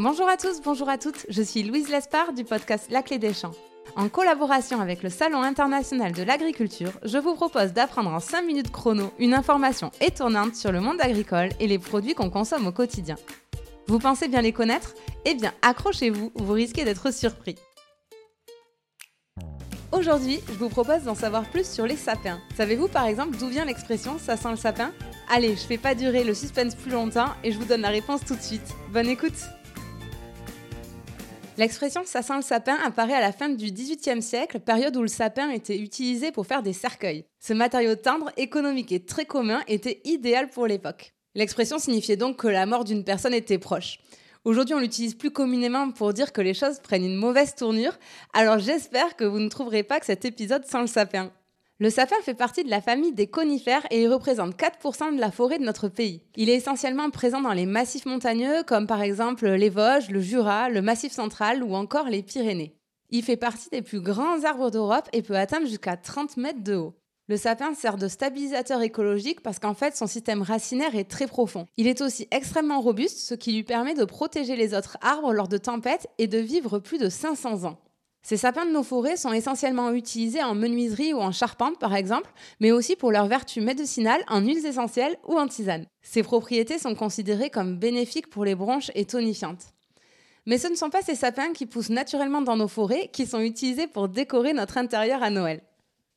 Bonjour à tous, bonjour à toutes, je suis Louise Lespard du podcast La Clé des Champs. En collaboration avec le Salon international de l'agriculture, je vous propose d'apprendre en 5 minutes chrono une information étonnante sur le monde agricole et les produits qu'on consomme au quotidien. Vous pensez bien les connaître? Eh bien, accrochez-vous, vous risquez d'être surpris. Aujourd'hui, je vous propose d'en savoir plus sur les sapins. Savez-vous par exemple d'où vient l'expression ça sent le sapin? Allez, je fais pas durer le suspense plus longtemps et je vous donne la réponse tout de suite. Bonne écoute L'expression ça sent le sapin apparaît à la fin du XVIIIe siècle, période où le sapin était utilisé pour faire des cercueils. Ce matériau tendre, économique et très commun était idéal pour l'époque. L'expression signifiait donc que la mort d'une personne était proche. Aujourd'hui, on l'utilise plus communément pour dire que les choses prennent une mauvaise tournure, alors j'espère que vous ne trouverez pas que cet épisode sent le sapin. Le sapin fait partie de la famille des conifères et il représente 4% de la forêt de notre pays. Il est essentiellement présent dans les massifs montagneux comme par exemple les Vosges, le Jura, le Massif central ou encore les Pyrénées. Il fait partie des plus grands arbres d'Europe et peut atteindre jusqu'à 30 mètres de haut. Le sapin sert de stabilisateur écologique parce qu'en fait son système racinaire est très profond. Il est aussi extrêmement robuste, ce qui lui permet de protéger les autres arbres lors de tempêtes et de vivre plus de 500 ans. Ces sapins de nos forêts sont essentiellement utilisés en menuiserie ou en charpente par exemple, mais aussi pour leurs vertus médicinales en huiles essentielles ou en tisane. Ces propriétés sont considérées comme bénéfiques pour les bronches et tonifiantes. Mais ce ne sont pas ces sapins qui poussent naturellement dans nos forêts qui sont utilisés pour décorer notre intérieur à Noël.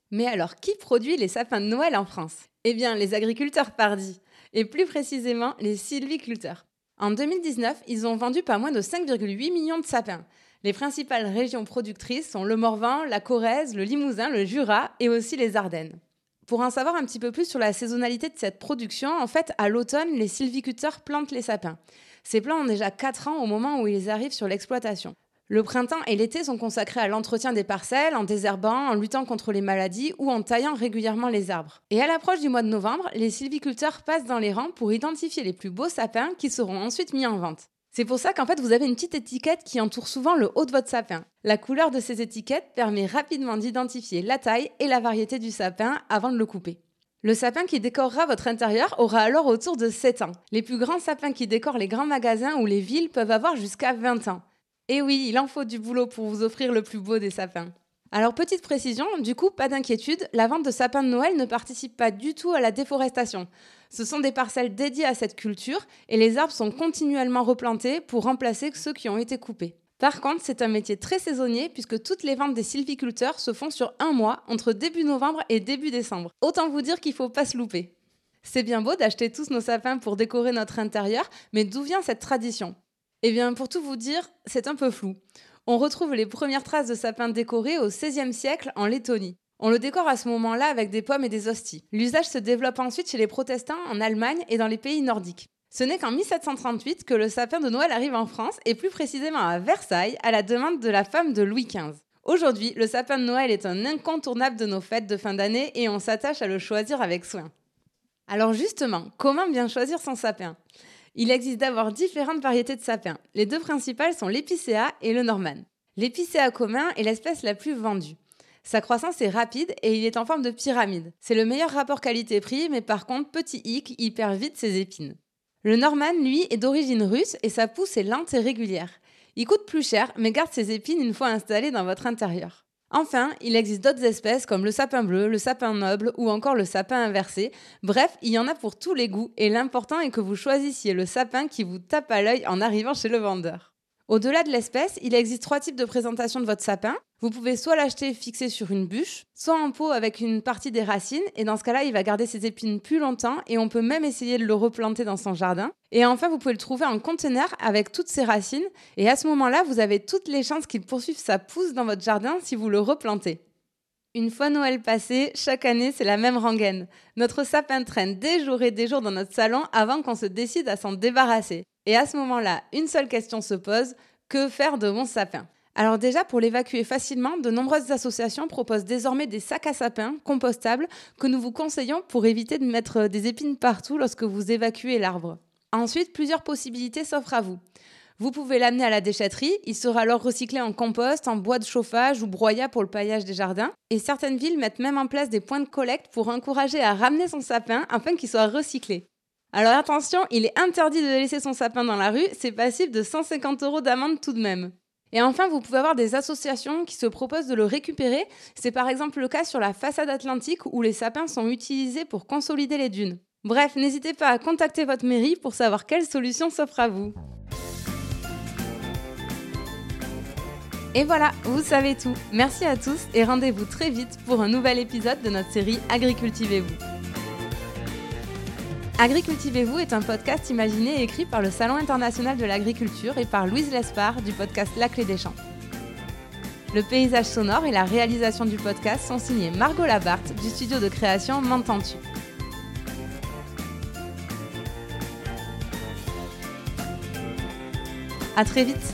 Mais alors, qui produit les sapins de Noël en France? Eh bien, les agriculteurs pardis, et plus précisément les sylviculteurs. En 2019, ils ont vendu pas moins de 5,8 millions de sapins, les principales régions productrices sont le Morvan, la Corrèze, le Limousin, le Jura et aussi les Ardennes. Pour en savoir un petit peu plus sur la saisonnalité de cette production, en fait, à l'automne, les sylviculteurs plantent les sapins. Ces plants ont déjà 4 ans au moment où ils arrivent sur l'exploitation. Le printemps et l'été sont consacrés à l'entretien des parcelles, en désherbant, en luttant contre les maladies ou en taillant régulièrement les arbres. Et à l'approche du mois de novembre, les sylviculteurs passent dans les rangs pour identifier les plus beaux sapins qui seront ensuite mis en vente. C'est pour ça qu'en fait, vous avez une petite étiquette qui entoure souvent le haut de votre sapin. La couleur de ces étiquettes permet rapidement d'identifier la taille et la variété du sapin avant de le couper. Le sapin qui décorera votre intérieur aura alors autour de 7 ans. Les plus grands sapins qui décorent les grands magasins ou les villes peuvent avoir jusqu'à 20 ans. Et oui, il en faut du boulot pour vous offrir le plus beau des sapins. Alors petite précision, du coup, pas d'inquiétude, la vente de sapins de Noël ne participe pas du tout à la déforestation. Ce sont des parcelles dédiées à cette culture et les arbres sont continuellement replantés pour remplacer ceux qui ont été coupés. Par contre, c'est un métier très saisonnier puisque toutes les ventes des sylviculteurs se font sur un mois, entre début novembre et début décembre. Autant vous dire qu'il ne faut pas se louper. C'est bien beau d'acheter tous nos sapins pour décorer notre intérieur, mais d'où vient cette tradition? Eh bien, pour tout vous dire, c'est un peu flou. On retrouve les premières traces de sapins décorés au XVIe siècle en Lettonie. On le décore à ce moment-là avec des pommes et des hosties. L'usage se développe ensuite chez les protestants en Allemagne et dans les pays nordiques. Ce n'est qu'en 1738 que le sapin de Noël arrive en France et plus précisément à Versailles à la demande de la femme de Louis XV. Aujourd'hui, le sapin de Noël est un incontournable de nos fêtes de fin d'année et on s'attache à le choisir avec soin. Alors justement, comment bien choisir son sapin? Il existe d'abord différentes variétés de sapins. Les deux principales sont l'épicéa et le norman. L'épicéa commun est l'espèce la plus vendue. Sa croissance est rapide et il est en forme de pyramide. C'est le meilleur rapport qualité-prix, mais par contre, petit hic, il perd vite ses épines. Le Norman, lui, est d'origine russe et sa pousse est lente et régulière. Il coûte plus cher, mais garde ses épines une fois installé dans votre intérieur. Enfin, il existe d'autres espèces comme le sapin bleu, le sapin noble ou encore le sapin inversé. Bref, il y en a pour tous les goûts et l'important est que vous choisissiez le sapin qui vous tape à l'œil en arrivant chez le vendeur. Au-delà de l'espèce, il existe trois types de présentation de votre sapin. Vous pouvez soit l'acheter fixé sur une bûche, soit en pot avec une partie des racines, et dans ce cas-là, il va garder ses épines plus longtemps, et on peut même essayer de le replanter dans son jardin. Et enfin, vous pouvez le trouver en conteneur avec toutes ses racines, et à ce moment-là, vous avez toutes les chances qu'il poursuive sa pousse dans votre jardin si vous le replantez. Une fois Noël passé, chaque année, c'est la même rengaine. Notre sapin traîne des jours et des jours dans notre salon avant qu'on se décide à s'en débarrasser. Et à ce moment-là, une seule question se pose, que faire de mon sapin? Alors déjà, pour l'évacuer facilement, de nombreuses associations proposent désormais des sacs à sapin compostables que nous vous conseillons pour éviter de mettre des épines partout lorsque vous évacuez l'arbre. Ensuite, plusieurs possibilités s'offrent à vous. Vous pouvez l'amener à la déchetterie, il sera alors recyclé en compost, en bois de chauffage ou broyat pour le paillage des jardins. Et certaines villes mettent même en place des points de collecte pour encourager à ramener son sapin afin qu'il soit recyclé. Alors attention, il est interdit de laisser son sapin dans la rue, c'est passif de 150 euros d'amende tout de même. Et enfin, vous pouvez avoir des associations qui se proposent de le récupérer. C'est par exemple le cas sur la façade atlantique où les sapins sont utilisés pour consolider les dunes. Bref, n'hésitez pas à contacter votre mairie pour savoir quelle solution s'offre à vous. Et voilà, vous savez tout. Merci à tous et rendez-vous très vite pour un nouvel épisode de notre série Agricultivez-vous. Agricultivez-vous est un podcast imaginé et écrit par le Salon international de l'agriculture et par Louise Lespard du podcast La Clé des Champs. Le paysage sonore et la réalisation du podcast sont signés Margot Labarthe du studio de création M'entends-tu. Très vite